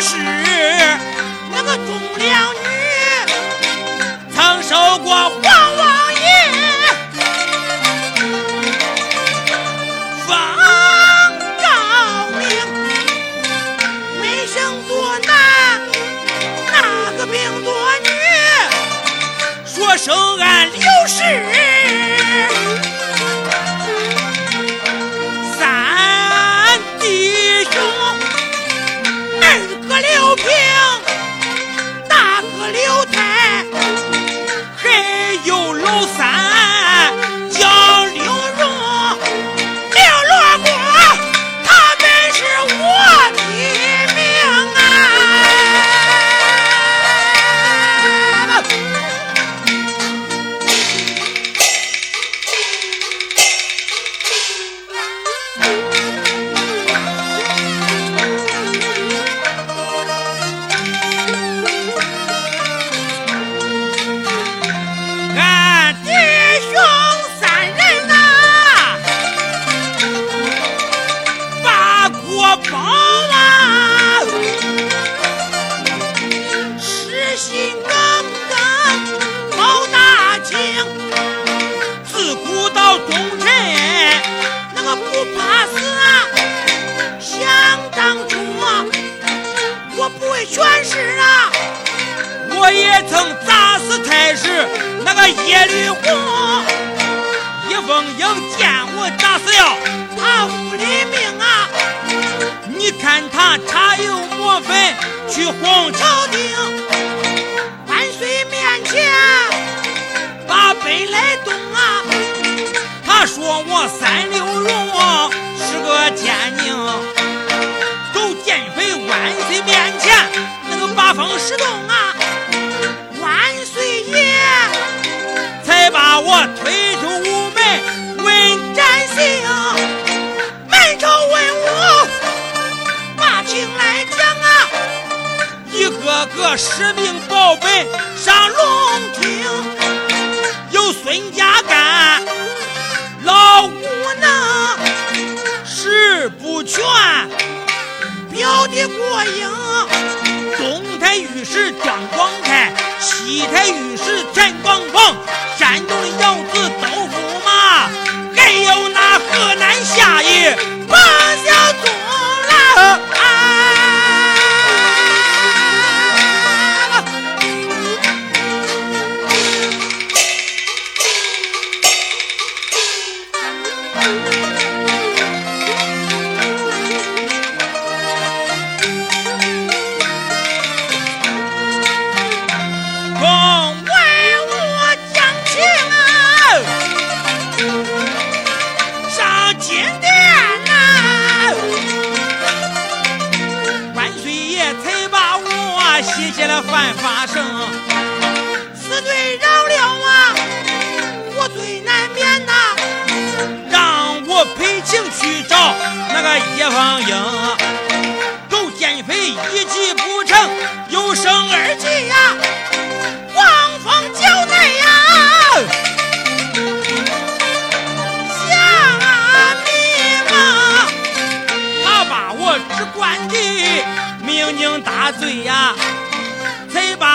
是那个忠良全是啊，我也曾砸死太师那个耶律洪，叶凤英见我砸死了他不理命啊！你看他茶油抹粉去哄朝廷，万岁面前把杯来石洞啊！万岁爷才把我推出午门问斩刑，门朝文武把情来讲啊！一个个使命报本上龙庭，有孙家干老无能，事不全，表的过硬，东玉石江光开西台玉石田光黄山东的窑子豆腐马还有那河南夏邑此罪饶了啊，我罪难免呐！让我赔情去找那个叶芳英。狗奸匪一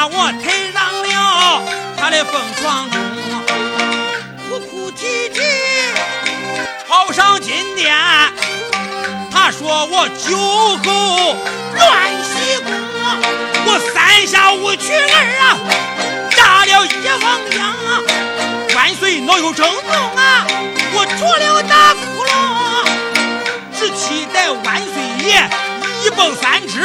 把我推上了他的凤床中，哭哭啼啼跑上金殿。他说我酒后乱西宫，我三下五除二啊，炸了叶凤英啊！万岁恼羞成怒啊！我戳了大窟窿，只期待万岁爷一蹦三尺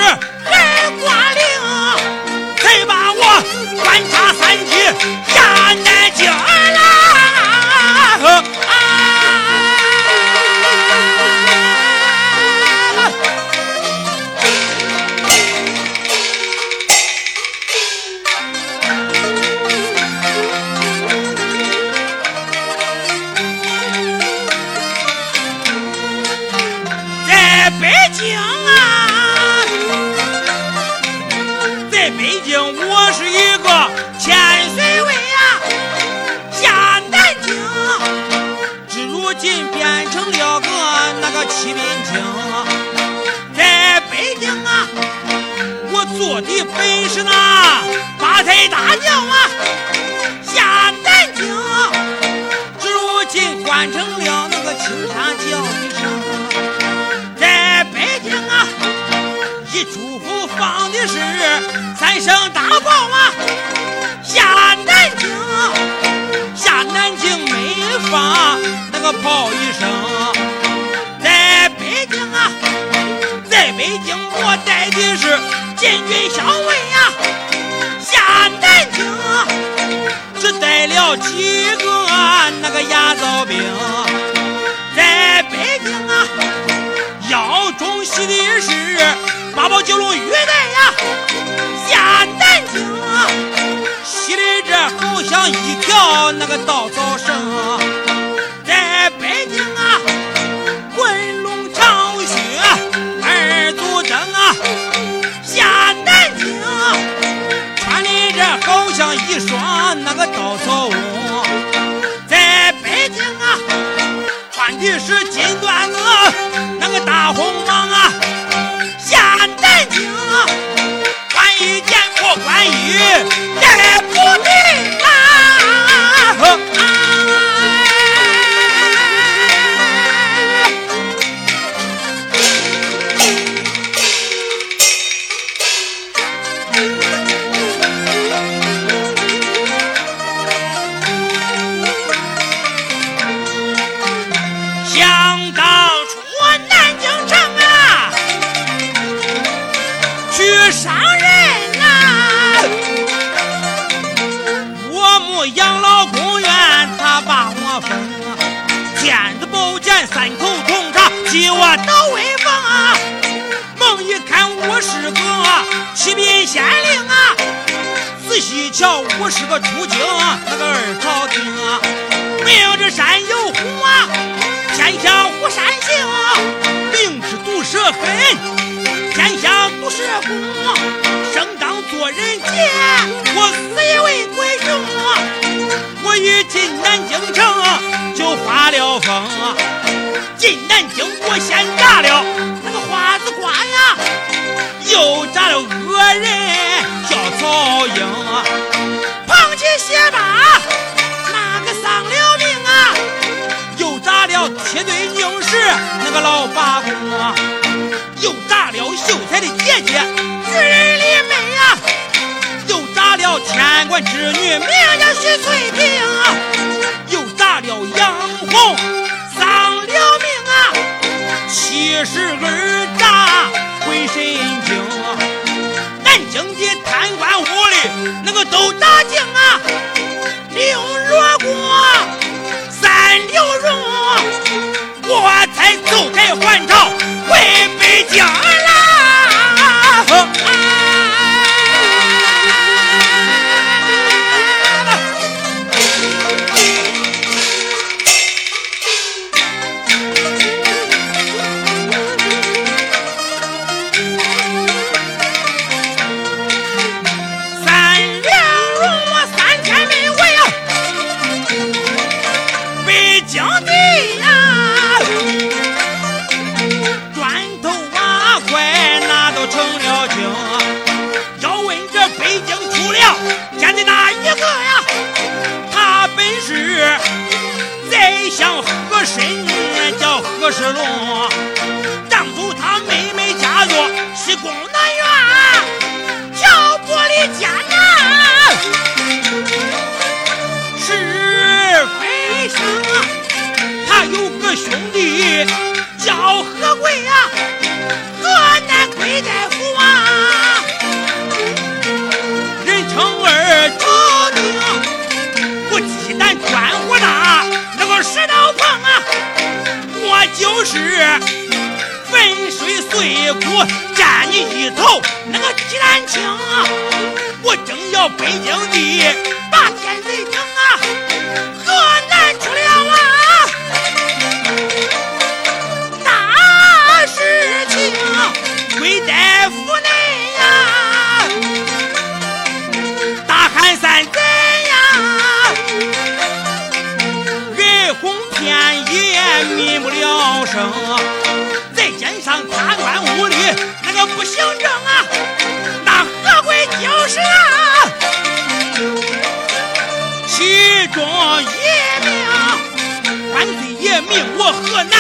北京我是一个千岁位啊，下南京，至如今变成了个那个启禀京。在北京啊，我做的本是那八抬大轿啊，下南京，至如今换成了那个青纱轿一声。在北京啊，一住放的是三声大炮啊，下南京，下南京没放那个炮一声。在北京啊，在北京我带的是禁军骁卫呀，下南京只带了几个那个牙皂兵。在北京啊，金缎子那个大红蟒啊，下南京穿一件破官衣也不你啊。我是个启禀县令啊！仔细瞧，我是个出京那个二朝廷啊！明知山有虎啊，天下无山行啊！明知毒蛇狠，天下毒蛇功。正当做人杰，我死也为鬼雄啊！我一进南京城就发了疯，进南京我先炸了那个花子关呀，又炸了恶人叫曹英，捧起鞋把那个丧了命啊，又炸了梯队宁氏那个老八公，又炸了秀才的姐姐举人李梅啊，又炸了天官之女名叫许翠萍，又炸了杨红丧了命啊，七十二炸回身惊，南京的贪官污吏那个都打惊啊，叫和世龙。当初他妹妹嫁入是宫水碎骨占你一头，那个鸡蛋清，我正要北京的把天贼城啊，河南出了啊，大事情，贵在府内呀，大汉三怎呀？爱红天也，民不聊生，再加上贪官那个不姓郑啊，那何贵就是啊，其中一命万岁爷命我河南